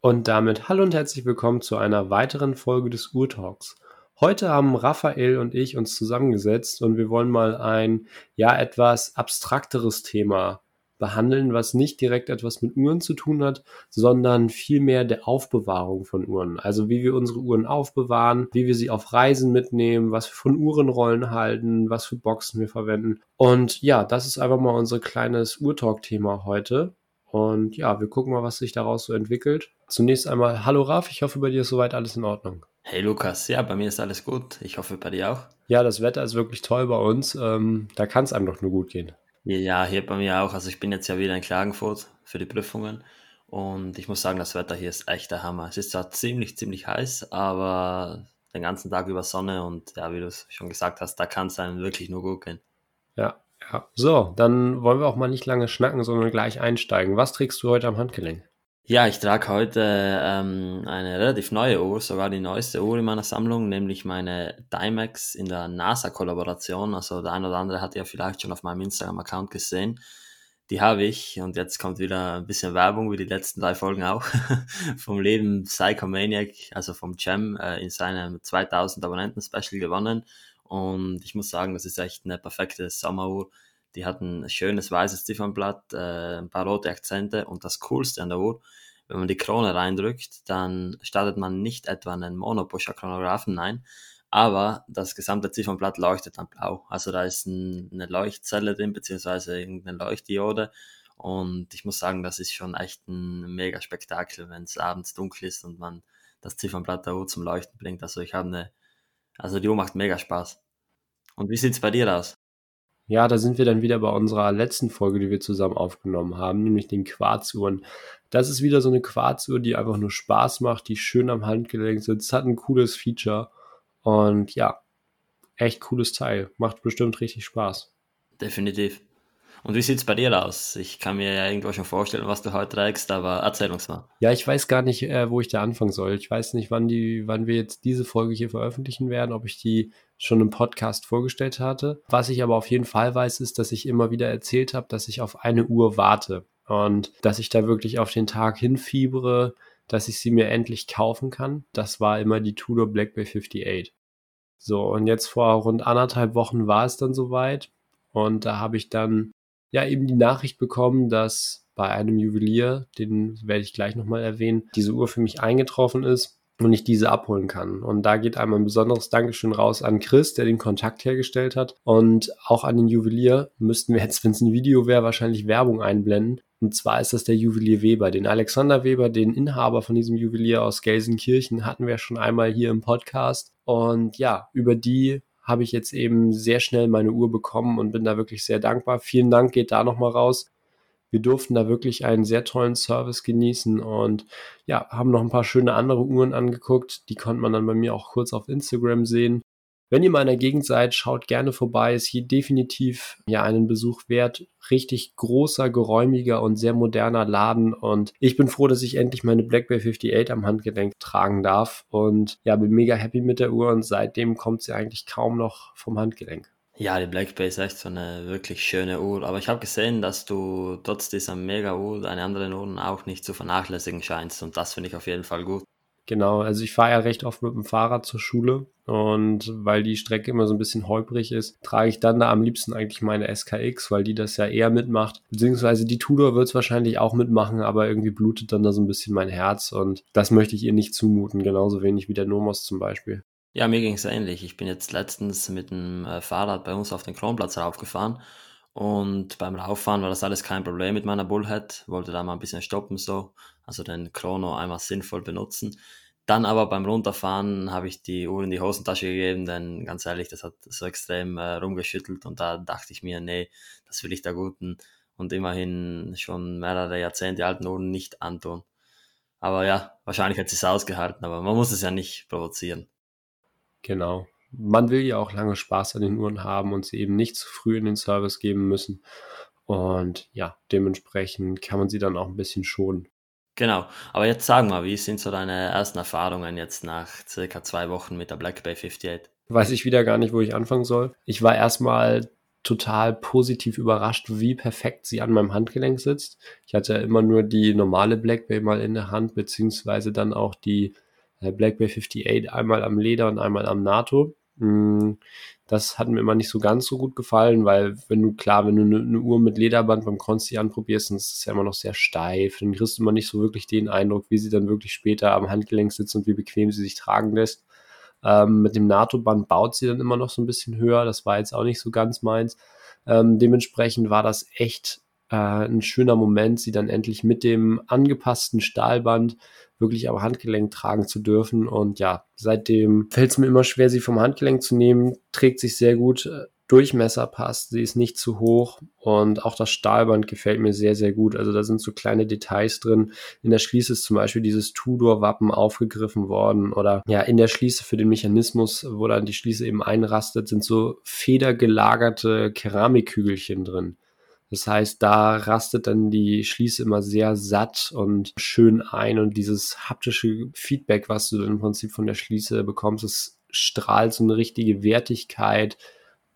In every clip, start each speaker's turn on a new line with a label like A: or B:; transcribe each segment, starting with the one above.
A: Und damit hallo und herzlich willkommen zu einer weiteren Folge des Urtalks. Heute haben Raphael und ich uns zusammengesetzt und wir wollen mal ein ja etwas abstrakteres Thema behandeln, was nicht direkt etwas mit Uhren zu tun hat, sondern vielmehr der Aufbewahrung von Uhren. Also wie wir unsere Uhren aufbewahren, wie wir sie auf Reisen mitnehmen, was wir von Uhrenrollen halten, was für Boxen wir verwenden. Und ja, das ist einfach mal unser kleines Urtalk-Thema heute. Und ja, wir gucken mal, was sich daraus so entwickelt. Zunächst einmal, hallo Raf, ich hoffe, bei dir ist soweit alles in Ordnung.
B: Hey Lukas, ja, bei mir ist alles gut. Ich hoffe, bei dir auch.
A: Ja, das Wetter ist wirklich toll bei uns. Ähm, da kann es einem doch nur gut gehen.
B: Ja, hier bei mir auch. Also ich bin jetzt ja wieder in Klagenfurt für die Prüfungen und ich muss sagen, das Wetter hier ist echt der Hammer. Es ist zwar ziemlich, ziemlich heiß, aber den ganzen Tag über Sonne und ja, wie du es schon gesagt hast, da kann es einem wirklich nur gut gehen.
A: Ja, ja. So, dann wollen wir auch mal nicht lange schnacken, sondern gleich einsteigen. Was trägst du heute am Handgelenk?
B: Ja, ich trage heute ähm, eine relativ neue Uhr, sogar die neueste Uhr in meiner Sammlung, nämlich meine Dimex in der NASA-Kollaboration. Also der eine oder andere hat ja vielleicht schon auf meinem Instagram-Account gesehen. Die habe ich und jetzt kommt wieder ein bisschen Werbung, wie die letzten drei Folgen auch, vom Leben Psychomaniac, also vom Cem äh, in seinem 2000 Abonnenten-Special gewonnen. Und ich muss sagen, das ist echt eine perfekte Sommeruhr. Die hat ein schönes weißes Ziffernblatt, äh, ein paar rote Akzente und das Coolste an der Uhr, wenn man die Krone reindrückt, dann startet man nicht etwa einen Monopusher-Chronographen, nein, aber das gesamte Ziffernblatt leuchtet dann blau. Also da ist ein, eine Leuchtzelle drin, beziehungsweise irgendeine Leuchtdiode. Und ich muss sagen, das ist schon echt ein mega Spektakel, wenn es abends dunkel ist und man das Ziffernblatt der Uhr zum Leuchten bringt. Also ich habe eine, also die Uhr macht mega Spaß. Und wie sieht's bei dir aus?
A: Ja, da sind wir dann wieder bei unserer letzten Folge, die wir zusammen aufgenommen haben, nämlich den Quarzuhren. Das ist wieder so eine Quarzuhr, die einfach nur Spaß macht, die schön am Handgelenk sitzt, hat ein cooles Feature und ja, echt cooles Teil. Macht bestimmt richtig Spaß.
B: Definitiv. Und wie sieht es bei dir aus? Ich kann mir ja irgendwo schon vorstellen, was du heute trägst, aber erzähl uns mal.
A: Ja, ich weiß gar nicht, äh, wo ich da anfangen soll. Ich weiß nicht, wann, die, wann wir jetzt diese Folge hier veröffentlichen werden, ob ich die schon im Podcast vorgestellt hatte. Was ich aber auf jeden Fall weiß, ist, dass ich immer wieder erzählt habe, dass ich auf eine Uhr warte und dass ich da wirklich auf den Tag hinfiebere, dass ich sie mir endlich kaufen kann. Das war immer die Tudor Black Bay 58. So, und jetzt vor rund anderthalb Wochen war es dann soweit. Und da habe ich dann ja eben die Nachricht bekommen, dass bei einem Juwelier, den werde ich gleich nochmal erwähnen, diese Uhr für mich eingetroffen ist und ich diese abholen kann. Und da geht einmal ein besonderes Dankeschön raus an Chris, der den Kontakt hergestellt hat. Und auch an den Juwelier müssten wir jetzt, wenn es ein Video wäre, wahrscheinlich Werbung einblenden. Und zwar ist das der Juwelier Weber. Den Alexander Weber, den Inhaber von diesem Juwelier aus Gelsenkirchen, hatten wir schon einmal hier im Podcast. Und ja, über die habe ich jetzt eben sehr schnell meine Uhr bekommen und bin da wirklich sehr dankbar. Vielen Dank geht da nochmal raus. Wir durften da wirklich einen sehr tollen Service genießen und ja, haben noch ein paar schöne andere Uhren angeguckt. Die konnte man dann bei mir auch kurz auf Instagram sehen. Wenn ihr mal in der Gegend seid, schaut gerne vorbei. Ist hier definitiv ja einen Besuch wert. Richtig großer, geräumiger und sehr moderner Laden. Und ich bin froh, dass ich endlich meine Blackberry 58 am Handgelenk tragen darf. Und ja, bin mega happy mit der Uhr und seitdem kommt sie eigentlich kaum noch vom Handgelenk.
B: Ja, die Black Bay ist echt so eine wirklich schöne Uhr. Aber ich habe gesehen, dass du trotz dieser Mega-Uhr deine anderen Uhren auch nicht zu vernachlässigen scheinst. Und das finde ich auf jeden Fall gut.
A: Genau, also ich fahre ja recht oft mit dem Fahrrad zur Schule und weil die Strecke immer so ein bisschen holprig ist, trage ich dann da am liebsten eigentlich meine SKX, weil die das ja eher mitmacht. Beziehungsweise die Tudor wird es wahrscheinlich auch mitmachen, aber irgendwie blutet dann da so ein bisschen mein Herz und das möchte ich ihr nicht zumuten, genauso wenig wie der Nomos zum Beispiel.
B: Ja, mir ging es ähnlich. Ich bin jetzt letztens mit dem äh, Fahrrad bei uns auf den Kronplatz raufgefahren und beim Rauffahren war das alles kein Problem mit meiner Bullhead, wollte da mal ein bisschen stoppen so, also den Chrono einmal sinnvoll benutzen. Dann aber beim Runterfahren habe ich die Uhr in die Hosentasche gegeben, denn ganz ehrlich, das hat so extrem äh, rumgeschüttelt und da dachte ich mir, nee, das will ich der guten und immerhin schon mehrere Jahrzehnte alten Uhren nicht antun. Aber ja, wahrscheinlich hat sie es ausgehalten, aber man muss es ja nicht provozieren.
A: Genau man will ja auch lange Spaß an den Uhren haben und sie eben nicht zu früh in den Service geben müssen. Und ja, dementsprechend kann man sie dann auch ein bisschen schonen.
B: Genau, aber jetzt sag mal, wie sind so deine ersten Erfahrungen jetzt nach circa zwei Wochen mit der Black Bay 58?
A: Weiß ich wieder gar nicht, wo ich anfangen soll. Ich war erstmal total positiv überrascht, wie perfekt sie an meinem Handgelenk sitzt. Ich hatte ja immer nur die normale Black Bay mal in der Hand, beziehungsweise dann auch die äh, Black Bay 58 einmal am Leder und einmal am NATO. Mm, das hat mir immer nicht so ganz so gut gefallen, weil wenn du, klar, wenn du eine, eine Uhr mit Lederband beim Consti anprobierst, dann ist es ja immer noch sehr steif. Dann kriegst du immer nicht so wirklich den Eindruck, wie sie dann wirklich später am Handgelenk sitzt und wie bequem sie sich tragen lässt. Ähm, mit dem NATO-Band baut sie dann immer noch so ein bisschen höher. Das war jetzt auch nicht so ganz meins. Ähm, dementsprechend war das echt äh, ein schöner Moment, sie dann endlich mit dem angepassten Stahlband wirklich am Handgelenk tragen zu dürfen. Und ja, seitdem fällt es mir immer schwer, sie vom Handgelenk zu nehmen. Trägt sich sehr gut. Durchmesser passt, sie ist nicht zu hoch und auch das Stahlband gefällt mir sehr, sehr gut. Also da sind so kleine Details drin. In der Schließe ist zum Beispiel dieses Tudor-Wappen aufgegriffen worden oder ja, in der Schließe für den Mechanismus, wo dann die Schließe eben einrastet, sind so federgelagerte Keramikkügelchen drin. Das heißt, da rastet dann die Schließe immer sehr satt und schön ein und dieses haptische Feedback, was du im Prinzip von der Schließe bekommst, es strahlt so eine richtige Wertigkeit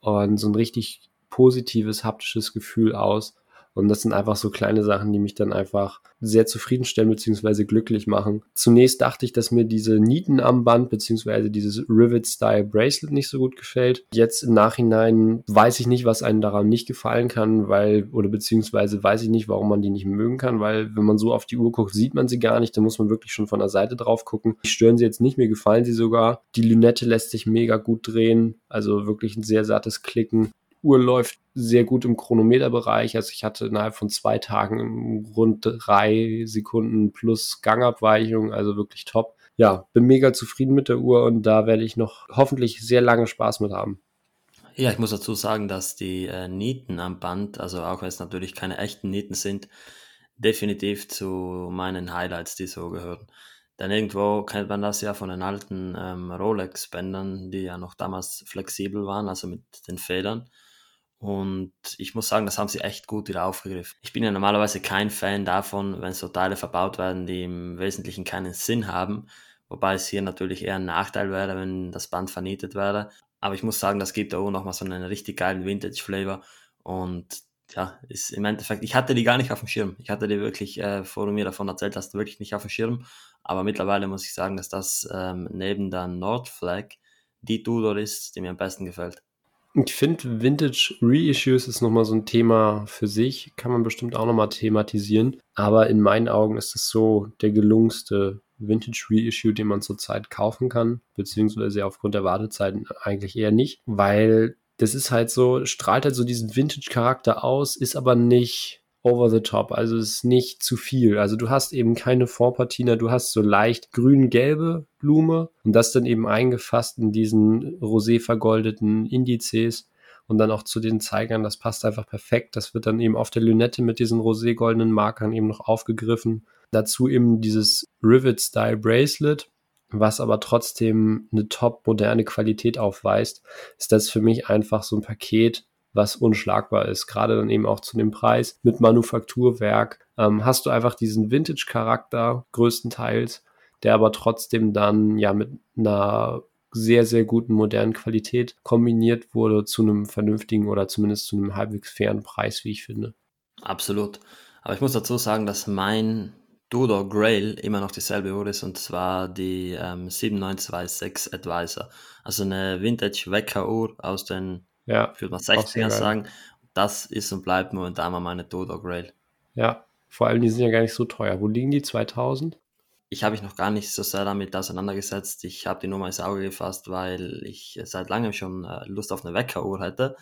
A: und so ein richtig positives haptisches Gefühl aus. Und das sind einfach so kleine Sachen, die mich dann einfach sehr zufriedenstellen bzw. glücklich machen. Zunächst dachte ich, dass mir diese Nieten am Band bzw. dieses Rivet-Style Bracelet nicht so gut gefällt. Jetzt im Nachhinein weiß ich nicht, was einem daran nicht gefallen kann, weil, oder beziehungsweise weiß ich nicht, warum man die nicht mögen kann, weil wenn man so auf die Uhr guckt, sieht man sie gar nicht. Da muss man wirklich schon von der Seite drauf gucken. Die stören sie jetzt nicht, mir gefallen sie sogar. Die Lünette lässt sich mega gut drehen, also wirklich ein sehr sattes Klicken. Uhr läuft sehr gut im Chronometerbereich. Also ich hatte innerhalb von zwei Tagen rund drei Sekunden plus Gangabweichung, also wirklich top. Ja, bin mega zufrieden mit der Uhr und da werde ich noch hoffentlich sehr lange Spaß mit haben.
B: Ja, ich muss dazu sagen, dass die äh, Nieten am Band, also auch wenn es natürlich keine echten Nieten sind, definitiv zu meinen Highlights, die so gehören. Denn irgendwo kennt man das ja von den alten ähm, Rolex-Bändern, die ja noch damals flexibel waren, also mit den Federn. Und ich muss sagen, das haben sie echt gut wieder aufgegriffen. Ich bin ja normalerweise kein Fan davon, wenn so Teile verbaut werden, die im Wesentlichen keinen Sinn haben. Wobei es hier natürlich eher ein Nachteil wäre, wenn das Band vernietet wäre. Aber ich muss sagen, das gibt da auch nochmal so einen richtig geilen Vintage-Flavor. Und ja, ist im Endeffekt, ich hatte die gar nicht auf dem Schirm. Ich hatte die wirklich, äh, vor du mir davon erzählt hast, wirklich nicht auf dem Schirm. Aber mittlerweile muss ich sagen, dass das ähm, neben der Nordflag die Tudor ist, die mir am besten gefällt.
A: Ich finde, Vintage Reissues ist nochmal so ein Thema für sich, kann man bestimmt auch nochmal thematisieren. Aber in meinen Augen ist es so der gelungenste Vintage Reissue, den man zurzeit kaufen kann, beziehungsweise aufgrund der Wartezeiten eigentlich eher nicht, weil das ist halt so, strahlt halt so diesen Vintage-Charakter aus, ist aber nicht over the top. Also es ist nicht zu viel. Also du hast eben keine Vorpatina, du hast so leicht grün-gelbe Blume und das dann eben eingefasst in diesen rosé vergoldeten Indizes und dann auch zu den Zeigern. Das passt einfach perfekt. Das wird dann eben auf der Lünette mit diesen rosé-goldenen Markern eben noch aufgegriffen. Dazu eben dieses Rivet-Style Bracelet was aber trotzdem eine top moderne Qualität aufweist, ist das für mich einfach so ein Paket, was unschlagbar ist. Gerade dann eben auch zu dem Preis mit Manufakturwerk ähm, hast du einfach diesen Vintage-Charakter größtenteils, der aber trotzdem dann ja mit einer sehr, sehr guten modernen Qualität kombiniert wurde zu einem vernünftigen oder zumindest zu einem halbwegs fairen Preis, wie ich finde.
B: Absolut. Aber ich muss dazu sagen, dass mein Tudor Grail immer noch dieselbe Uhr ist und zwar die ähm, 7926 Advisor. Also eine Vintage Wecker Uhr aus den ja, ich würde mal 60er sagen. Das ist und bleibt momentan mal meine Dodo Grail.
A: Ja, vor allem die sind ja gar nicht so teuer. Wo liegen die? 2000?
B: Ich habe mich noch gar nicht so sehr damit auseinandergesetzt. Ich habe die Nummer ins Auge gefasst, weil ich seit langem schon äh, Lust auf eine Weckeruhr hätte.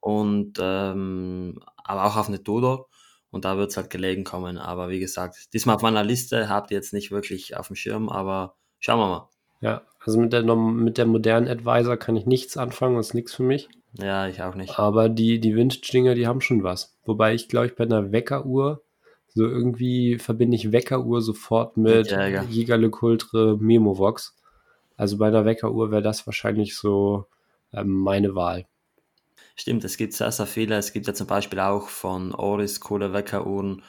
B: Und ähm, aber auch auf eine Dodo. Und da wird es halt gelegen kommen. Aber wie gesagt, diesmal auf meiner Liste habt ihr jetzt nicht wirklich auf dem Schirm, aber schauen wir mal.
A: Ja, also mit der, mit der modernen Advisor kann ich nichts anfangen, das ist nichts für mich.
B: Ja, ich auch nicht.
A: Aber die, die Vintage-Dinger, die haben schon was. Wobei ich, glaube ich, bei einer Weckeruhr, so irgendwie verbinde ich Weckeruhr sofort mit Jäger. Jäger Le Coultre Memovox. Also bei einer Weckeruhr wäre das wahrscheinlich so ähm, meine Wahl.
B: Stimmt, es gibt sehr, sehr viele. Es gibt ja zum Beispiel auch von Oris coole Weckeruhren.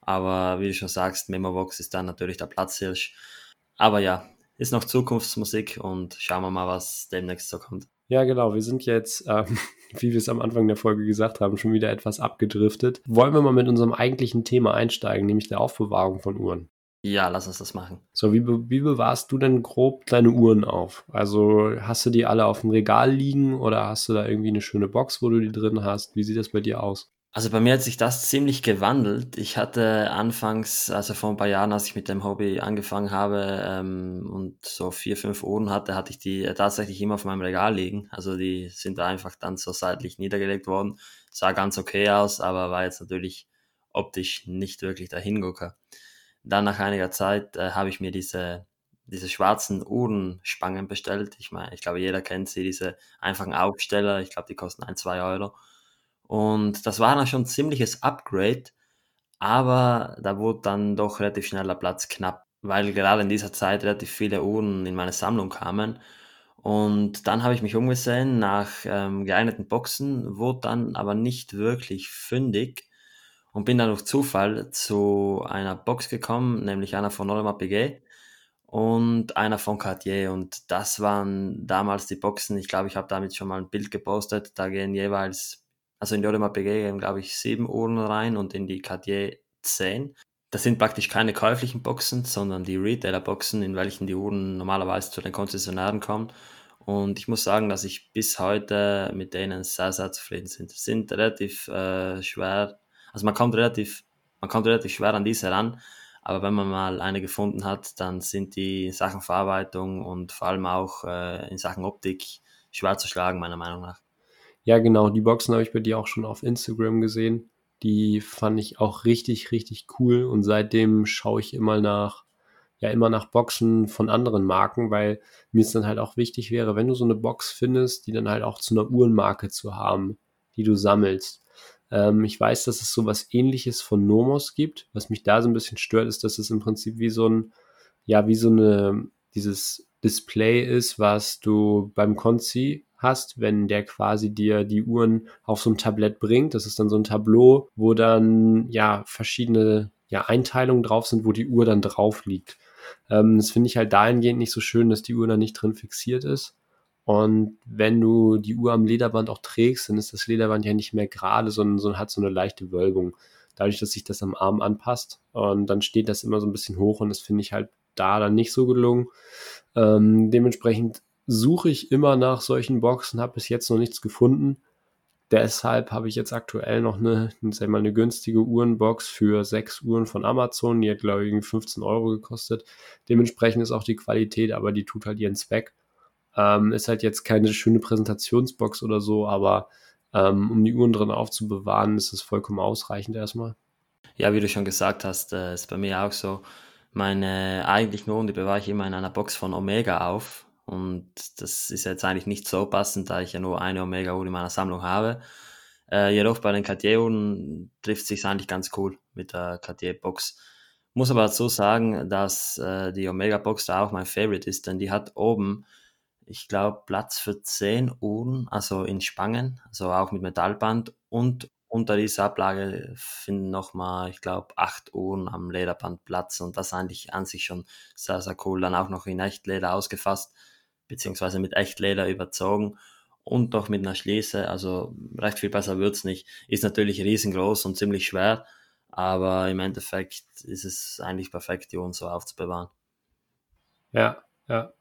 B: Aber wie du schon sagst, Memovox ist dann natürlich der Platzhirsch. Aber ja, ist noch Zukunftsmusik und schauen wir mal, was demnächst so kommt.
A: Ja, genau. Wir sind jetzt, ähm, wie wir es am Anfang der Folge gesagt haben, schon wieder etwas abgedriftet. Wollen wir mal mit unserem eigentlichen Thema einsteigen, nämlich der Aufbewahrung von Uhren?
B: Ja, lass uns das machen.
A: So, wie, wie bewahrst du denn grob deine Uhren auf? Also hast du die alle auf dem Regal liegen oder hast du da irgendwie eine schöne Box, wo du die drin hast? Wie sieht das bei dir aus?
B: Also bei mir hat sich das ziemlich gewandelt. Ich hatte anfangs, also vor ein paar Jahren, als ich mit dem Hobby angefangen habe ähm, und so vier, fünf Uhren hatte, hatte ich die tatsächlich immer auf meinem Regal liegen. Also die sind da einfach dann so seitlich niedergelegt worden. Sah ganz okay aus, aber war jetzt natürlich optisch nicht wirklich der Hingucker. Dann nach einiger Zeit äh, habe ich mir diese, diese schwarzen Uhrenspangen bestellt. Ich meine, ich glaube, jeder kennt sie, diese einfachen Aufsteller. Ich glaube, die kosten ein, zwei Euro. Und das war dann schon ein ziemliches Upgrade, aber da wurde dann doch relativ schnell der Platz knapp, weil gerade in dieser Zeit relativ viele Uhren in meine Sammlung kamen. Und dann habe ich mich umgesehen nach ähm, geeigneten Boxen, wurde dann aber nicht wirklich fündig und bin dann durch Zufall zu einer Box gekommen, nämlich einer von Audemars Piguet und einer von Cartier. Und das waren damals die Boxen. Ich glaube, ich habe damit schon mal ein Bild gepostet. Da gehen jeweils, also in die Audemars Piguet gehen, glaube ich, sieben Uhren rein und in die Cartier zehn. Das sind praktisch keine käuflichen Boxen, sondern die Retailer-Boxen, in welchen die Uhren normalerweise zu den Konzessionären kommen. Und ich muss sagen, dass ich bis heute mit denen sehr, sehr zufrieden bin. Sie sind relativ äh, schwer also man kommt relativ, man kommt relativ schwer an diese ran, aber wenn man mal eine gefunden hat, dann sind die in Sachen Verarbeitung und vor allem auch äh, in Sachen Optik schwer zu schlagen, meiner Meinung nach.
A: Ja, genau, die Boxen habe ich bei dir auch schon auf Instagram gesehen. Die fand ich auch richtig, richtig cool und seitdem schaue ich immer nach, ja, immer nach Boxen von anderen Marken, weil mir es dann halt auch wichtig wäre, wenn du so eine Box findest, die dann halt auch zu einer Uhrenmarke zu haben, die du sammelst. Ähm, ich weiß, dass es sowas ähnliches von Nomos gibt. Was mich da so ein bisschen stört, ist, dass es im Prinzip wie so ein, ja, wie so eine, dieses Display ist, was du beim Konzi hast, wenn der quasi dir die Uhren auf so ein Tablett bringt. Das ist dann so ein Tableau, wo dann ja verschiedene ja, Einteilungen drauf sind, wo die Uhr dann drauf liegt. Ähm, das finde ich halt dahingehend nicht so schön, dass die Uhr da nicht drin fixiert ist. Und wenn du die Uhr am Lederband auch trägst, dann ist das Lederband ja nicht mehr gerade, sondern, sondern hat so eine leichte Wölbung. Dadurch, dass sich das am Arm anpasst. Und dann steht das immer so ein bisschen hoch und das finde ich halt da dann nicht so gelungen. Ähm, dementsprechend suche ich immer nach solchen Boxen, habe bis jetzt noch nichts gefunden. Deshalb habe ich jetzt aktuell noch eine, sag mal, eine günstige Uhrenbox für sechs Uhren von Amazon. Die hat, glaube ich, 15 Euro gekostet. Dementsprechend ist auch die Qualität, aber die tut halt ihren Zweck. Ähm, ist halt jetzt keine schöne Präsentationsbox oder so, aber ähm, um die Uhren drin aufzubewahren, ist es vollkommen ausreichend erstmal.
B: Ja, wie du schon gesagt hast, äh, ist bei mir auch so. Meine eigentlichen Uhren, die bewahre ich immer in einer Box von Omega auf. Und das ist jetzt eigentlich nicht so passend, da ich ja nur eine Omega-Uhr in meiner Sammlung habe. Äh, jedoch bei den Cartier-Uhren trifft sich eigentlich ganz cool mit der Cartier-Box. Muss aber dazu sagen, dass äh, die Omega-Box da auch mein Favorite ist, denn die hat oben ich glaube, Platz für zehn Uhren, also in Spangen, also auch mit Metallband und unter dieser Ablage finden nochmal, ich glaube, acht Uhren am Lederband Platz und das eigentlich an sich schon sehr, sehr cool. Dann auch noch in Echtleder ausgefasst, beziehungsweise mit Echtleder überzogen und noch mit einer Schließe, also recht viel besser wird's nicht. Ist natürlich riesengroß und ziemlich schwer, aber im Endeffekt ist es eigentlich perfekt, die Uhren so aufzubewahren.
A: Ja, ja,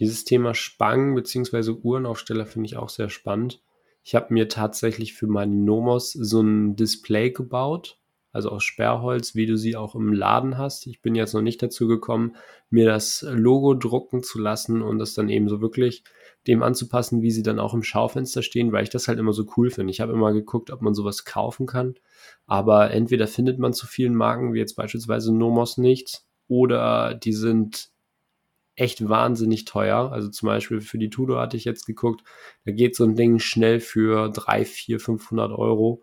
A: dieses Thema Spangen bzw. Uhrenaufsteller finde ich auch sehr spannend. Ich habe mir tatsächlich für meine Nomos so ein Display gebaut, also aus Sperrholz, wie du sie auch im Laden hast. Ich bin jetzt noch nicht dazu gekommen, mir das Logo drucken zu lassen und das dann eben so wirklich dem anzupassen, wie sie dann auch im Schaufenster stehen, weil ich das halt immer so cool finde. Ich habe immer geguckt, ob man sowas kaufen kann, aber entweder findet man zu vielen Marken, wie jetzt beispielsweise Nomos nicht, oder die sind echt wahnsinnig teuer. Also zum Beispiel für die Tudor hatte ich jetzt geguckt, da geht so ein Ding schnell für 3, 4, 500 Euro.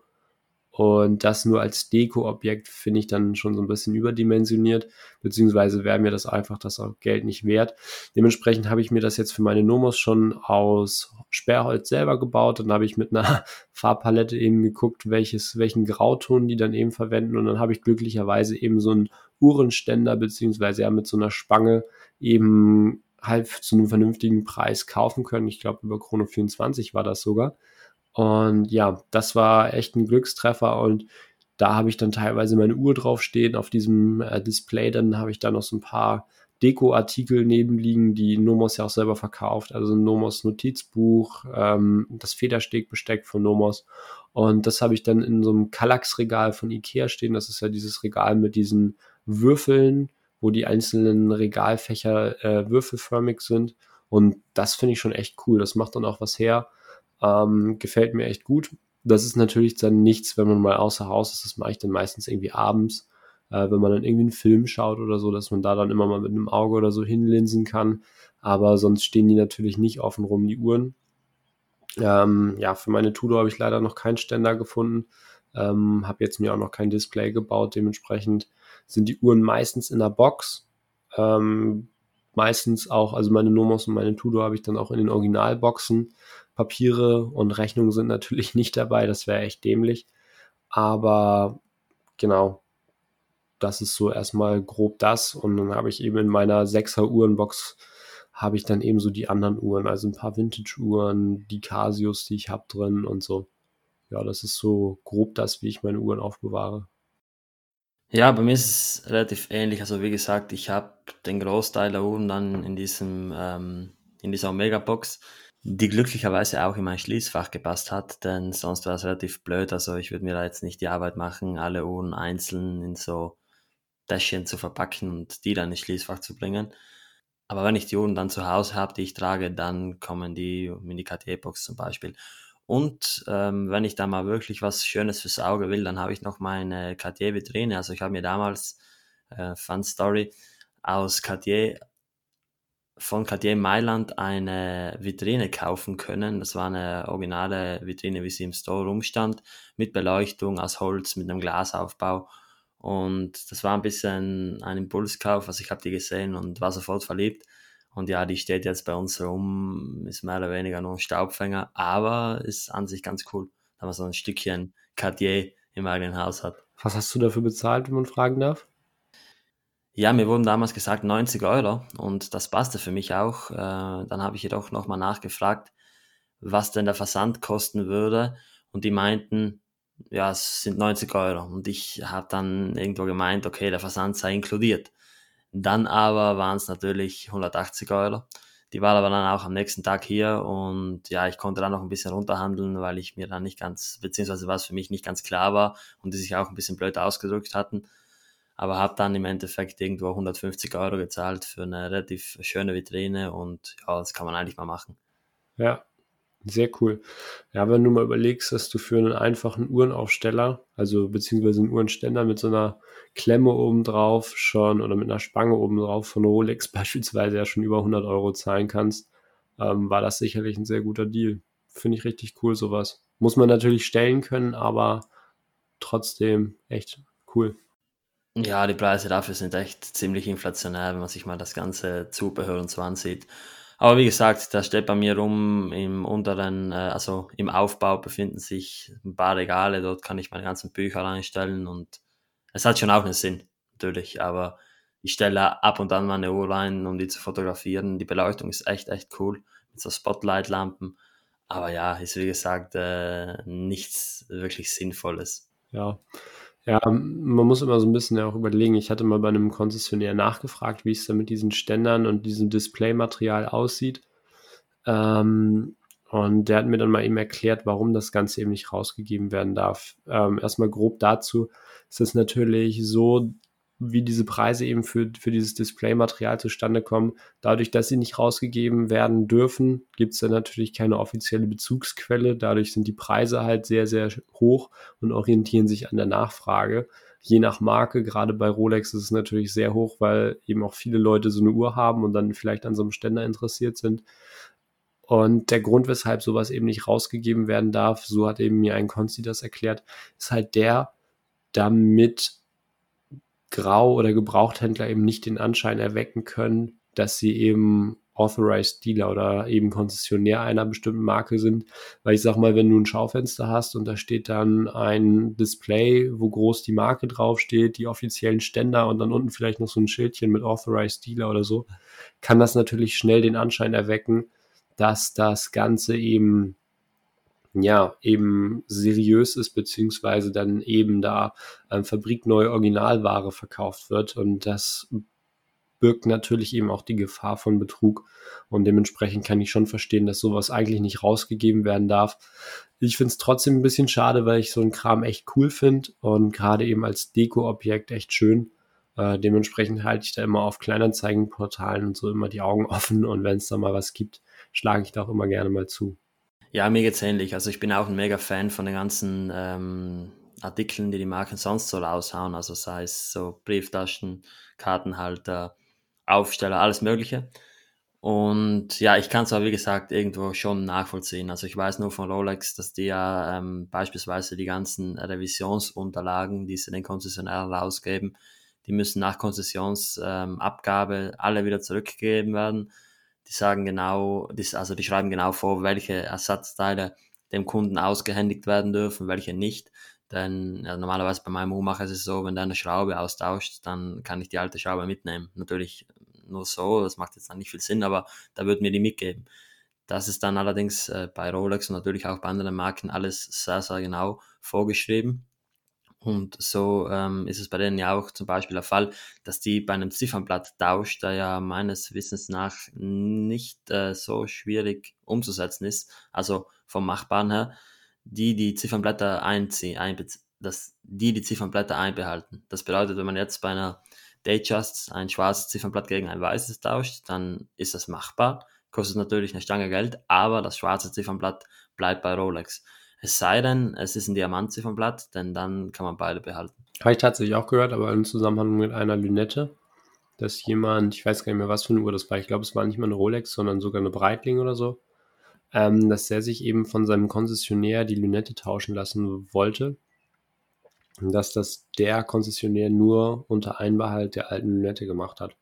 A: Und das nur als Deko-Objekt finde ich dann schon so ein bisschen überdimensioniert, beziehungsweise wäre mir das einfach das Geld nicht wert. Dementsprechend habe ich mir das jetzt für meine Nomos schon aus Sperrholz selber gebaut. Dann habe ich mit einer Farbpalette eben geguckt, welches, welchen Grauton die dann eben verwenden. Und dann habe ich glücklicherweise eben so einen Uhrenständer, beziehungsweise ja mit so einer Spange eben halt zu einem vernünftigen Preis kaufen können. Ich glaube, über Chrono 24 war das sogar. Und ja, das war echt ein Glückstreffer und da habe ich dann teilweise meine Uhr draufstehen auf diesem äh, Display. Dann habe ich da noch so ein paar Dekoartikel nebenliegen, die Nomos ja auch selber verkauft. Also ein Nomos Notizbuch, ähm, das Federstegbesteck von Nomos. Und das habe ich dann in so einem Kallax-Regal von Ikea stehen. Das ist ja dieses Regal mit diesen Würfeln, wo die einzelnen Regalfächer äh, würfelförmig sind. Und das finde ich schon echt cool. Das macht dann auch was her. Ähm, gefällt mir echt gut. Das ist natürlich dann nichts, wenn man mal außer Haus ist. Das mache ich dann meistens irgendwie abends, äh, wenn man dann irgendwie einen Film schaut oder so, dass man da dann immer mal mit einem Auge oder so hinlinsen kann. Aber sonst stehen die natürlich nicht offen rum, die Uhren. Ähm, ja, für meine Tudor habe ich leider noch keinen Ständer gefunden. Ähm, habe jetzt mir auch noch kein Display gebaut. Dementsprechend sind die Uhren meistens in der Box. Ähm, meistens auch, also meine Nomos und meine Tudor habe ich dann auch in den Originalboxen. Papiere und Rechnungen sind natürlich nicht dabei, das wäre echt dämlich. Aber genau, das ist so erstmal grob das. Und dann habe ich eben in meiner 6er Uhrenbox habe ich dann eben so die anderen Uhren, also ein paar Vintage-Uhren, die Casios, die ich habe drin und so. Ja, das ist so grob das, wie ich meine Uhren aufbewahre.
B: Ja, bei mir ist es relativ ähnlich. Also wie gesagt, ich habe den Großteil der Uhren dann in diesem ähm, in dieser Omega-Box die glücklicherweise auch in mein Schließfach gepasst hat, denn sonst wäre es relativ blöd. Also ich würde mir da jetzt nicht die Arbeit machen, alle Uhren einzeln in so Täschchen zu verpacken und die dann ins Schließfach zu bringen. Aber wenn ich die Uhren dann zu Hause habe, die ich trage, dann kommen die in die KT-Box zum Beispiel. Und ähm, wenn ich da mal wirklich was Schönes fürs Auge will, dann habe ich noch meine Cartier-Vitrine. Also ich habe mir damals, äh, Fun Story, aus Cartier von Cartier Mailand eine Vitrine kaufen können. Das war eine originale Vitrine, wie sie im Store rumstand, mit Beleuchtung aus Holz, mit einem Glasaufbau. Und das war ein bisschen ein Impulskauf. Also ich habe die gesehen und war sofort verliebt. Und ja, die steht jetzt bei uns rum, ist mehr oder weniger nur ein Staubfänger, aber ist an sich ganz cool, da man so ein Stückchen Cartier im eigenen Haus hat.
A: Was hast du dafür bezahlt, wenn man fragen darf?
B: Ja, mir wurden damals gesagt 90 Euro und das passte für mich auch. Äh, dann habe ich jedoch nochmal nachgefragt, was denn der Versand kosten würde und die meinten, ja, es sind 90 Euro und ich habe dann irgendwo gemeint, okay, der Versand sei inkludiert. Dann aber waren es natürlich 180 Euro. Die war aber dann auch am nächsten Tag hier und ja, ich konnte dann noch ein bisschen runterhandeln, weil ich mir dann nicht ganz, beziehungsweise was für mich nicht ganz klar war und die sich auch ein bisschen blöd ausgedrückt hatten aber habe dann im Endeffekt irgendwo 150 Euro gezahlt für eine relativ schöne Vitrine und ja, das kann man eigentlich mal machen.
A: Ja, sehr cool. Ja, wenn du mal überlegst, dass du für einen einfachen Uhrenaufsteller, also beziehungsweise einen Uhrenständer mit so einer Klemme oben drauf schon oder mit einer Spange oben drauf von Rolex beispielsweise ja schon über 100 Euro zahlen kannst, ähm, war das sicherlich ein sehr guter Deal. Finde ich richtig cool, sowas. Muss man natürlich stellen können, aber trotzdem echt cool.
B: Ja, die Preise dafür sind echt ziemlich inflationär, wenn man sich mal das ganze Zubehör und so ansieht. Aber wie gesagt, da steht bei mir rum im unteren, äh, also im Aufbau befinden sich ein paar Regale, dort kann ich meine ganzen Bücher reinstellen und es hat schon auch einen Sinn, natürlich, aber ich stelle ab und an meine Uhr rein, um die zu fotografieren. Die Beleuchtung ist echt, echt cool mit so Spotlight-Lampen. Aber ja, ist wie gesagt äh, nichts wirklich Sinnvolles.
A: Ja, ja, man muss immer so ein bisschen auch überlegen. Ich hatte mal bei einem Konzessionär nachgefragt, wie es da mit diesen Ständern und diesem Displaymaterial aussieht. Ähm, und der hat mir dann mal eben erklärt, warum das Ganze eben nicht rausgegeben werden darf. Ähm, erstmal grob dazu ist es natürlich so, wie diese Preise eben für, für dieses Displaymaterial zustande kommen. Dadurch, dass sie nicht rausgegeben werden dürfen, gibt es dann natürlich keine offizielle Bezugsquelle. Dadurch sind die Preise halt sehr, sehr hoch und orientieren sich an der Nachfrage. Je nach Marke, gerade bei Rolex ist es natürlich sehr hoch, weil eben auch viele Leute so eine Uhr haben und dann vielleicht an so einem Ständer interessiert sind. Und der Grund, weshalb sowas eben nicht rausgegeben werden darf, so hat eben mir ein Konsti das erklärt, ist halt der, damit Grau- oder Gebrauchthändler eben nicht den Anschein erwecken können, dass sie eben Authorized Dealer oder eben Konzessionär einer bestimmten Marke sind. Weil ich sag mal, wenn du ein Schaufenster hast und da steht dann ein Display, wo groß die Marke draufsteht, die offiziellen Ständer und dann unten vielleicht noch so ein Schildchen mit Authorized Dealer oder so, kann das natürlich schnell den Anschein erwecken, dass das Ganze eben ja, eben seriös ist, beziehungsweise dann eben da ähm, fabrikneue Originalware verkauft wird. Und das birgt natürlich eben auch die Gefahr von Betrug. Und dementsprechend kann ich schon verstehen, dass sowas eigentlich nicht rausgegeben werden darf. Ich finde es trotzdem ein bisschen schade, weil ich so einen Kram echt cool finde und gerade eben als Deko-Objekt echt schön. Äh, dementsprechend halte ich da immer auf Kleinanzeigenportalen und so immer die Augen offen und wenn es da mal was gibt, schlage ich da auch immer gerne mal zu.
B: Ja, mir geht's ähnlich. Also ich bin auch ein mega Fan von den ganzen ähm, Artikeln, die die Marken sonst so raushauen. Also sei es so Brieftaschen, Kartenhalter, Aufsteller, alles Mögliche. Und ja, ich kann es aber wie gesagt irgendwo schon nachvollziehen. Also ich weiß nur von Rolex, dass die ja ähm, beispielsweise die ganzen Revisionsunterlagen, die sie den Konzessionären rausgeben, die müssen nach Konzessionsabgabe ähm, alle wieder zurückgegeben werden die sagen genau, also die schreiben genau vor, welche Ersatzteile dem Kunden ausgehändigt werden dürfen, welche nicht. Denn ja, normalerweise bei meinem Uhrmacher ist es so, wenn der eine Schraube austauscht, dann kann ich die alte Schraube mitnehmen. Natürlich nur so, das macht jetzt dann nicht viel Sinn, aber da wird mir die mitgeben. Das ist dann allerdings äh, bei Rolex und natürlich auch bei anderen Marken alles sehr, sehr genau vorgeschrieben. Und so ähm, ist es bei denen ja auch zum Beispiel der Fall, dass die bei einem Ziffernblatttausch, der ja meines Wissens nach nicht äh, so schwierig umzusetzen ist, also vom Machbaren her, die die Ziffernblätter einziehen, dass die die Ziffernblätter einbehalten. Das bedeutet, wenn man jetzt bei einer Datejust ein schwarzes Ziffernblatt gegen ein weißes tauscht, dann ist das machbar, kostet natürlich eine Stange Geld, aber das schwarze Ziffernblatt bleibt bei Rolex. Es sei denn, es ist ein Diamantziffernblatt, denn dann kann man beide behalten.
A: Habe ich tatsächlich auch gehört, aber im Zusammenhang mit einer Lünette, dass jemand, ich weiß gar nicht mehr, was für eine Uhr das war, ich glaube, es war nicht mal eine Rolex, sondern sogar eine Breitling oder so, ähm, dass er sich eben von seinem Konzessionär die Lünette tauschen lassen wollte. Dass das der Konzessionär nur unter Einbehalt der alten Lünette gemacht hat.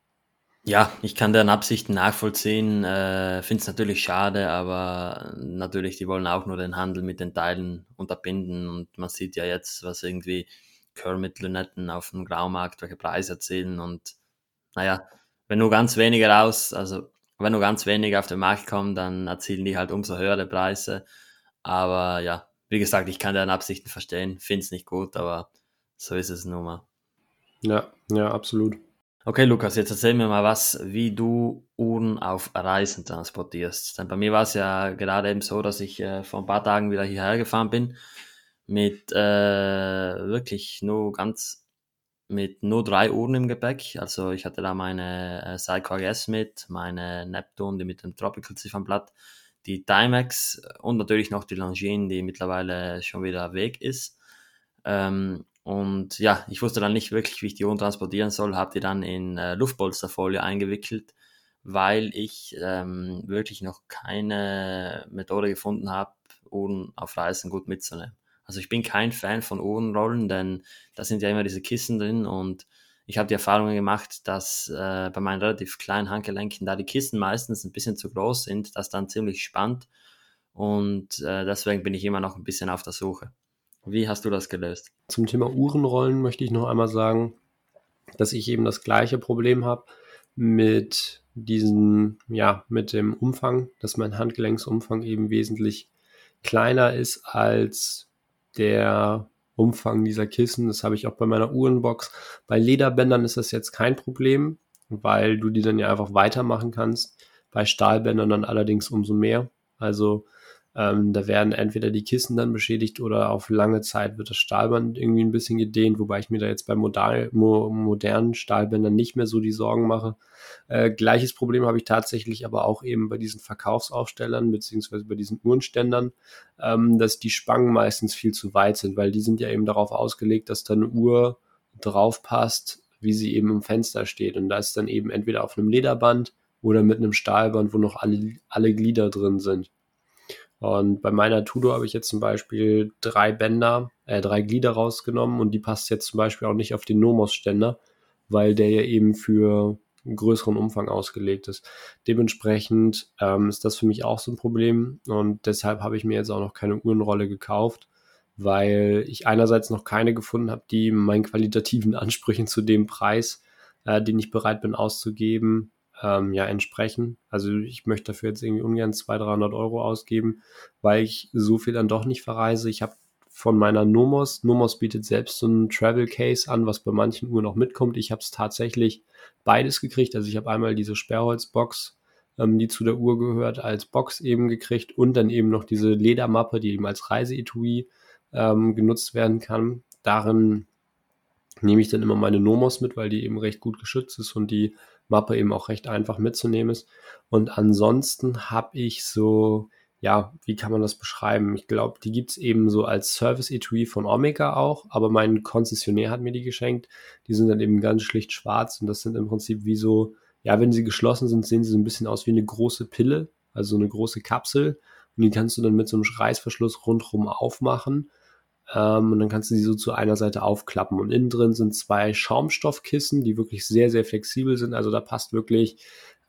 B: Ja, ich kann deren Absichten nachvollziehen, äh, finde es natürlich schade, aber natürlich, die wollen auch nur den Handel mit den Teilen unterbinden und man sieht ja jetzt, was irgendwie Kermit-Lünetten auf dem Graumarkt, welche Preise erzielen und naja, wenn nur ganz wenige raus, also wenn nur ganz wenige auf den Markt kommen, dann erzielen die halt umso höhere Preise, aber ja, wie gesagt, ich kann deren Absichten verstehen, finde es nicht gut, aber so ist es nun mal.
A: Ja, ja, absolut.
B: Okay, Lukas, jetzt erzähl mir mal was, wie du Uhren auf Reisen transportierst. Denn bei mir war es ja gerade eben so, dass ich äh, vor ein paar Tagen wieder hierher gefahren bin mit äh, wirklich nur ganz mit nur drei Uhren im Gepäck. Also ich hatte da meine äh, Seiko AGS mit, meine Neptune, die mit dem Tropical Ziffernblatt, die Timex und natürlich noch die Longines, die mittlerweile schon wieder weg ist. Ähm, und ja, ich wusste dann nicht wirklich, wie ich die Uhren transportieren soll, habe die dann in äh, Luftpolsterfolie eingewickelt, weil ich ähm, wirklich noch keine Methode gefunden habe, Uhren auf Reisen gut mitzunehmen. Also ich bin kein Fan von Uhrenrollen, denn da sind ja immer diese Kissen drin und ich habe die Erfahrungen gemacht, dass äh, bei meinen relativ kleinen Handgelenken da die Kissen meistens ein bisschen zu groß sind, das dann ziemlich spannt und äh, deswegen bin ich immer noch ein bisschen auf der Suche. Wie hast du das gelöst?
A: Zum Thema Uhrenrollen möchte ich noch einmal sagen, dass ich eben das gleiche Problem habe mit diesem, ja, mit dem Umfang, dass mein Handgelenksumfang eben wesentlich kleiner ist als der Umfang dieser Kissen. Das habe ich auch bei meiner Uhrenbox. Bei Lederbändern ist das jetzt kein Problem, weil du die dann ja einfach weitermachen kannst. Bei Stahlbändern dann allerdings umso mehr. Also ähm, da werden entweder die Kissen dann beschädigt oder auf lange Zeit wird das Stahlband irgendwie ein bisschen gedehnt, wobei ich mir da jetzt bei modal, mo, modernen Stahlbändern nicht mehr so die Sorgen mache. Äh, gleiches Problem habe ich tatsächlich aber auch eben bei diesen Verkaufsaufstellern beziehungsweise bei diesen Uhrenständern, ähm, dass die Spangen meistens viel zu weit sind, weil die sind ja eben darauf ausgelegt, dass da eine Uhr drauf passt, wie sie eben im Fenster steht. Und da ist dann eben entweder auf einem Lederband oder mit einem Stahlband, wo noch alle, alle Glieder drin sind. Und bei meiner Tudor habe ich jetzt zum Beispiel drei Bänder, äh, drei Glieder rausgenommen und die passt jetzt zum Beispiel auch nicht auf den Nomos-Ständer, weil der ja eben für größeren Umfang ausgelegt ist. Dementsprechend ähm, ist das für mich auch so ein Problem und deshalb habe ich mir jetzt auch noch keine Uhrenrolle gekauft, weil ich einerseits noch keine gefunden habe, die meinen qualitativen Ansprüchen zu dem Preis, äh, den ich bereit bin auszugeben, ähm, ja entsprechen. Also ich möchte dafür jetzt irgendwie ungern 200, 300 Euro ausgeben, weil ich so viel dann doch nicht verreise. Ich habe von meiner Nomos. Nomos bietet selbst so ein Travel Case an, was bei manchen Uhren noch mitkommt. Ich habe es tatsächlich beides gekriegt. Also ich habe einmal diese Sperrholzbox, ähm, die zu der Uhr gehört, als Box eben gekriegt und dann eben noch diese Ledermappe, die eben als Reiseetui ähm, genutzt werden kann. Darin nehme ich dann immer meine Nomos mit, weil die eben recht gut geschützt ist und die Mappe eben auch recht einfach mitzunehmen ist. Und ansonsten habe ich so ja, wie kann man das beschreiben? Ich glaube, die gibt es eben so als Service-Etui von Omega auch, aber mein Konzessionär hat mir die geschenkt. Die sind dann eben ganz schlicht schwarz und das sind im Prinzip wie so, ja, wenn sie geschlossen sind, sehen sie so ein bisschen aus wie eine große Pille, also so eine große Kapsel. Und die kannst du dann mit so einem Reißverschluss rundherum aufmachen. Ähm, und dann kannst du sie so zu einer Seite aufklappen. Und innen drin sind zwei Schaumstoffkissen, die wirklich sehr, sehr flexibel sind. Also da passt wirklich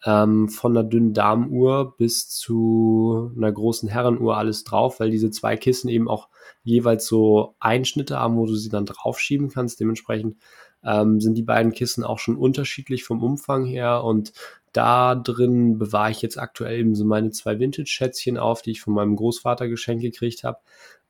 A: ähm, von einer dünnen Damenuhr bis zu einer großen Herrenuhr alles drauf, weil diese zwei Kissen eben auch jeweils so Einschnitte haben, wo du sie dann draufschieben kannst. Dementsprechend ähm, sind die beiden Kissen auch schon unterschiedlich vom Umfang her und da drin bewahre ich jetzt aktuell eben so meine zwei Vintage-Schätzchen auf, die ich von meinem Großvater geschenkt gekriegt habe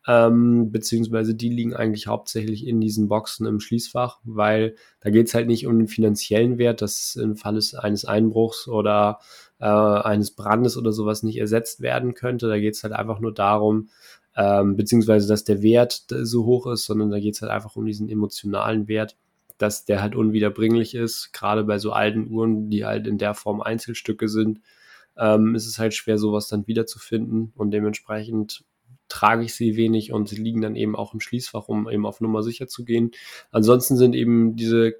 A: ähm, beziehungsweise die liegen eigentlich hauptsächlich in diesen Boxen im Schließfach, weil da geht es halt nicht um den finanziellen Wert, dass im Falle eines Einbruchs oder äh, eines Brandes oder sowas nicht ersetzt werden könnte. Da geht es halt einfach nur darum, ähm, beziehungsweise dass der Wert so hoch ist, sondern da geht es halt einfach um diesen emotionalen Wert, dass der halt unwiederbringlich ist. Gerade bei so alten Uhren, die halt in der Form Einzelstücke sind, ähm, ist es halt schwer, sowas dann wiederzufinden und dementsprechend trage ich sie wenig und sie liegen dann eben auch im Schließfach, um eben auf Nummer sicher zu gehen. Ansonsten sind eben diese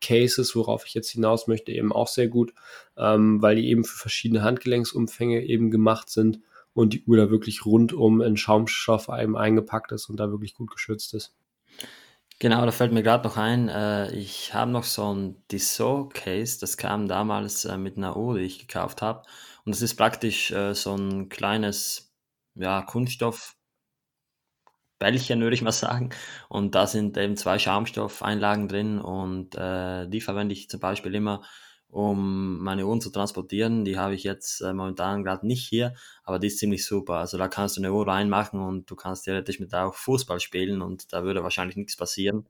A: Cases, worauf ich jetzt hinaus möchte, eben auch sehr gut, ähm, weil die eben für verschiedene Handgelenksumfänge eben gemacht sind und die Uhr da wirklich rundum in Schaumstoff eben eingepackt ist und da wirklich gut geschützt ist.
B: Genau, da fällt mir gerade noch ein, äh, ich habe noch so ein Dissot Case, das kam damals äh, mit einer Uhr, die ich gekauft habe. Und das ist praktisch äh, so ein kleines ja, Kunststoff Bällchen, würde ich mal sagen. Und da sind eben zwei Schaumstoffeinlagen drin und äh, die verwende ich zum Beispiel immer, um meine Uhren zu transportieren. Die habe ich jetzt äh, momentan gerade nicht hier, aber die ist ziemlich super. Also da kannst du eine Uhr reinmachen und du kannst theoretisch mit auch Fußball spielen und da würde wahrscheinlich nichts passieren.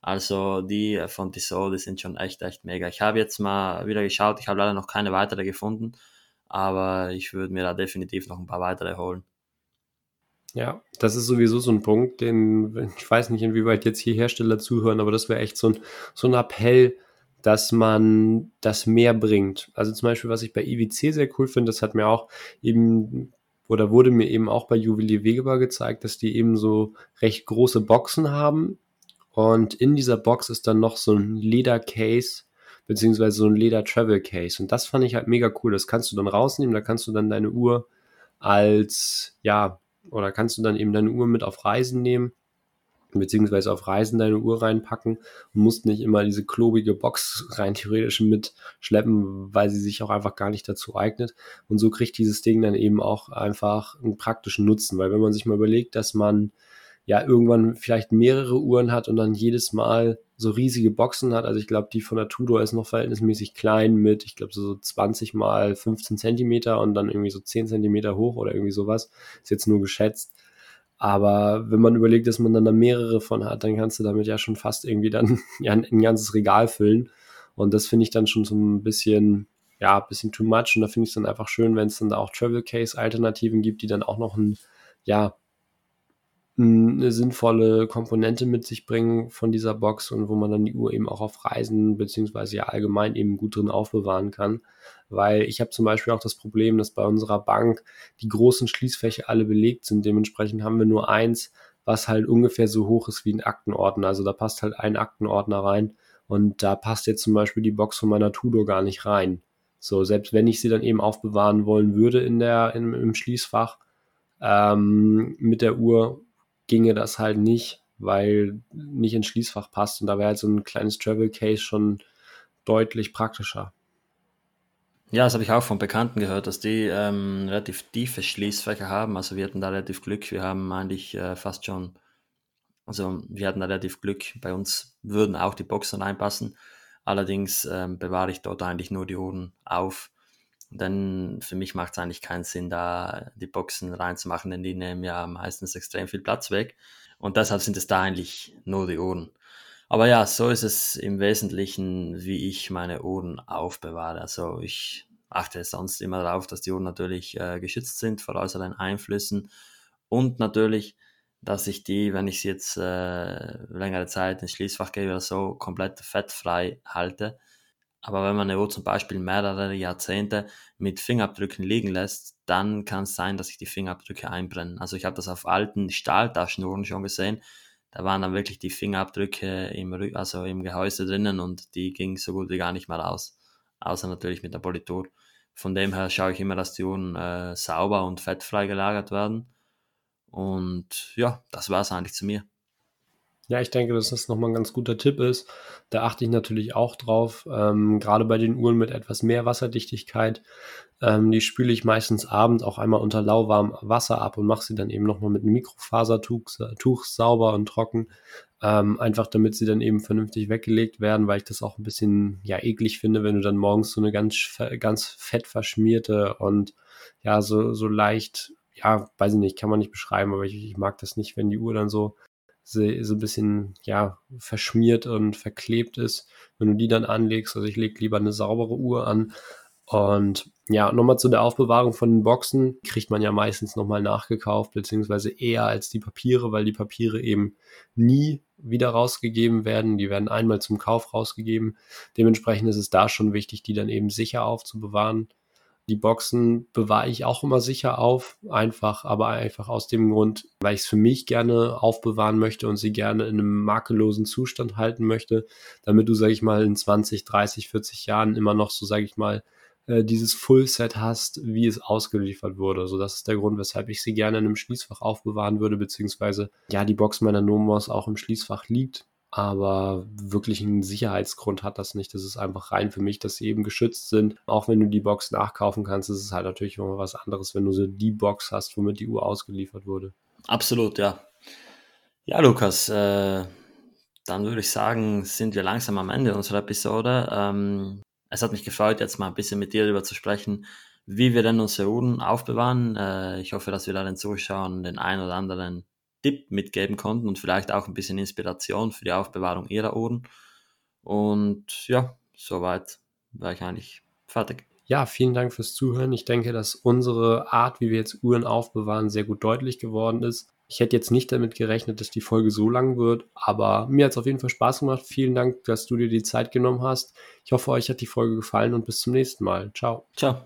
B: Also die von Tissot, die sind schon echt, echt mega. Ich habe jetzt mal wieder geschaut, ich habe leider noch keine weitere gefunden, aber ich würde mir da definitiv noch ein paar weitere holen.
A: Ja, das ist sowieso so ein Punkt, den ich weiß nicht, inwieweit jetzt hier Hersteller zuhören, aber das wäre echt so ein, so ein Appell, dass man das mehr bringt. Also zum Beispiel, was ich bei IWC sehr cool finde, das hat mir auch eben oder wurde mir eben auch bei Juwelier Wegebar gezeigt, dass die eben so recht große Boxen haben und in dieser Box ist dann noch so ein Ledercase beziehungsweise so ein Leder Travel Case und das fand ich halt mega cool. Das kannst du dann rausnehmen, da kannst du dann deine Uhr als ja oder kannst du dann eben deine Uhr mit auf Reisen nehmen, beziehungsweise auf Reisen deine Uhr reinpacken und musst nicht immer diese klobige Box rein theoretisch mitschleppen, weil sie sich auch einfach gar nicht dazu eignet. Und so kriegt dieses Ding dann eben auch einfach einen praktischen Nutzen, weil wenn man sich mal überlegt, dass man ja irgendwann vielleicht mehrere Uhren hat und dann jedes Mal so riesige Boxen hat. Also ich glaube, die von der Tudor ist noch verhältnismäßig klein mit, ich glaube, so 20 mal 15 Zentimeter und dann irgendwie so 10 Zentimeter hoch oder irgendwie sowas. Ist jetzt nur geschätzt. Aber wenn man überlegt, dass man dann da mehrere von hat, dann kannst du damit ja schon fast irgendwie dann ja, ein ganzes Regal füllen. Und das finde ich dann schon so ein bisschen, ja, ein bisschen too much. Und da finde ich es dann einfach schön, wenn es dann da auch Travel Case Alternativen gibt, die dann auch noch ein, ja, eine sinnvolle Komponente mit sich bringen von dieser Box und wo man dann die Uhr eben auch auf Reisen beziehungsweise ja allgemein eben gut drin aufbewahren kann. Weil ich habe zum Beispiel auch das Problem, dass bei unserer Bank die großen Schließfächer alle belegt sind. Dementsprechend haben wir nur eins, was halt ungefähr so hoch ist wie ein Aktenordner. Also da passt halt ein Aktenordner rein und da passt jetzt zum Beispiel die Box von meiner Tudor gar nicht rein. So, selbst wenn ich sie dann eben aufbewahren wollen würde in der, in, im Schließfach ähm, mit der Uhr, ginge das halt nicht, weil nicht ins Schließfach passt. Und da wäre halt so ein kleines Travel Case schon deutlich praktischer.
B: Ja, das habe ich auch von Bekannten gehört, dass die ähm, relativ tiefe Schließfächer haben. Also wir hatten da relativ Glück. Wir haben eigentlich äh, fast schon, also wir hatten da relativ Glück. Bei uns würden auch die Boxen reinpassen. Allerdings ähm, bewahre ich dort eigentlich nur die Uhren auf. Denn für mich macht es eigentlich keinen Sinn, da die Boxen reinzumachen, denn die nehmen ja meistens extrem viel Platz weg. Und deshalb sind es da eigentlich nur die Uhren. Aber ja, so ist es im Wesentlichen, wie ich meine Uhren aufbewahre. Also ich achte sonst immer darauf, dass die Uhren natürlich äh, geschützt sind vor äußeren Einflüssen und natürlich, dass ich die, wenn ich sie jetzt äh, längere Zeit ins Schließfach gebe oder so, komplett fettfrei halte. Aber wenn man eine Uhr zum Beispiel mehrere Jahrzehnte mit Fingerabdrücken liegen lässt, dann kann es sein, dass sich die Fingerabdrücke einbrennen. Also ich habe das auf alten Stahltaschenuhren schon gesehen, da waren dann wirklich die Fingerabdrücke im, also im Gehäuse drinnen und die gingen so gut wie gar nicht mehr raus. Außer natürlich mit der Politur. Von dem her schaue ich immer, dass die Uhren äh, sauber und fettfrei gelagert werden. Und ja, das war es eigentlich zu mir.
A: Ja, ich denke, dass das nochmal ein ganz guter Tipp ist. Da achte ich natürlich auch drauf. Ähm, gerade bei den Uhren mit etwas mehr Wasserdichtigkeit. Ähm, die spüle ich meistens abends auch einmal unter lauwarmem Wasser ab und mache sie dann eben nochmal mit einem Mikrofasertuch Tuch sauber und trocken. Ähm, einfach damit sie dann eben vernünftig weggelegt werden, weil ich das auch ein bisschen ja eklig finde, wenn du dann morgens so eine ganz, ganz fett verschmierte und ja, so, so leicht, ja, weiß ich nicht, kann man nicht beschreiben, aber ich, ich mag das nicht, wenn die Uhr dann so so ein bisschen ja verschmiert und verklebt ist, wenn du die dann anlegst. Also ich lege lieber eine saubere Uhr an. Und ja, nochmal zu der Aufbewahrung von den Boxen, kriegt man ja meistens nochmal nachgekauft, beziehungsweise eher als die Papiere, weil die Papiere eben nie wieder rausgegeben werden. Die werden einmal zum Kauf rausgegeben. Dementsprechend ist es da schon wichtig, die dann eben sicher aufzubewahren. Die Boxen bewahre ich auch immer sicher auf, einfach, aber einfach aus dem Grund, weil ich es für mich gerne aufbewahren möchte und sie gerne in einem makellosen Zustand halten möchte, damit du, sag ich mal, in 20, 30, 40 Jahren immer noch so, sag ich mal, äh, dieses Fullset hast, wie es ausgeliefert wurde. So, das ist der Grund, weshalb ich sie gerne in einem Schließfach aufbewahren würde, beziehungsweise ja, die Box meiner Nomos auch im Schließfach liegt aber wirklich einen Sicherheitsgrund hat das nicht. Das ist einfach rein für mich, dass sie eben geschützt sind. Auch wenn du die Box nachkaufen kannst, ist es halt natürlich immer was anderes, wenn du so die Box hast, womit die Uhr ausgeliefert wurde.
B: Absolut, ja. Ja, Lukas, äh, dann würde ich sagen, sind wir langsam am Ende unserer Episode. Ähm, es hat mich gefreut, jetzt mal ein bisschen mit dir darüber zu sprechen, wie wir denn unsere Uhren aufbewahren. Äh, ich hoffe, dass wir da den Zuschauern den einen oder anderen Tipp mitgeben konnten und vielleicht auch ein bisschen Inspiration für die Aufbewahrung ihrer Uhren. Und ja, soweit war ich eigentlich fertig.
A: Ja, vielen Dank fürs Zuhören. Ich denke, dass unsere Art, wie wir jetzt Uhren aufbewahren, sehr gut deutlich geworden ist. Ich hätte jetzt nicht damit gerechnet, dass die Folge so lang wird, aber mir hat es auf jeden Fall Spaß gemacht. Vielen Dank, dass du dir die Zeit genommen hast. Ich hoffe, euch hat die Folge gefallen und bis zum nächsten Mal. Ciao.
B: Ciao.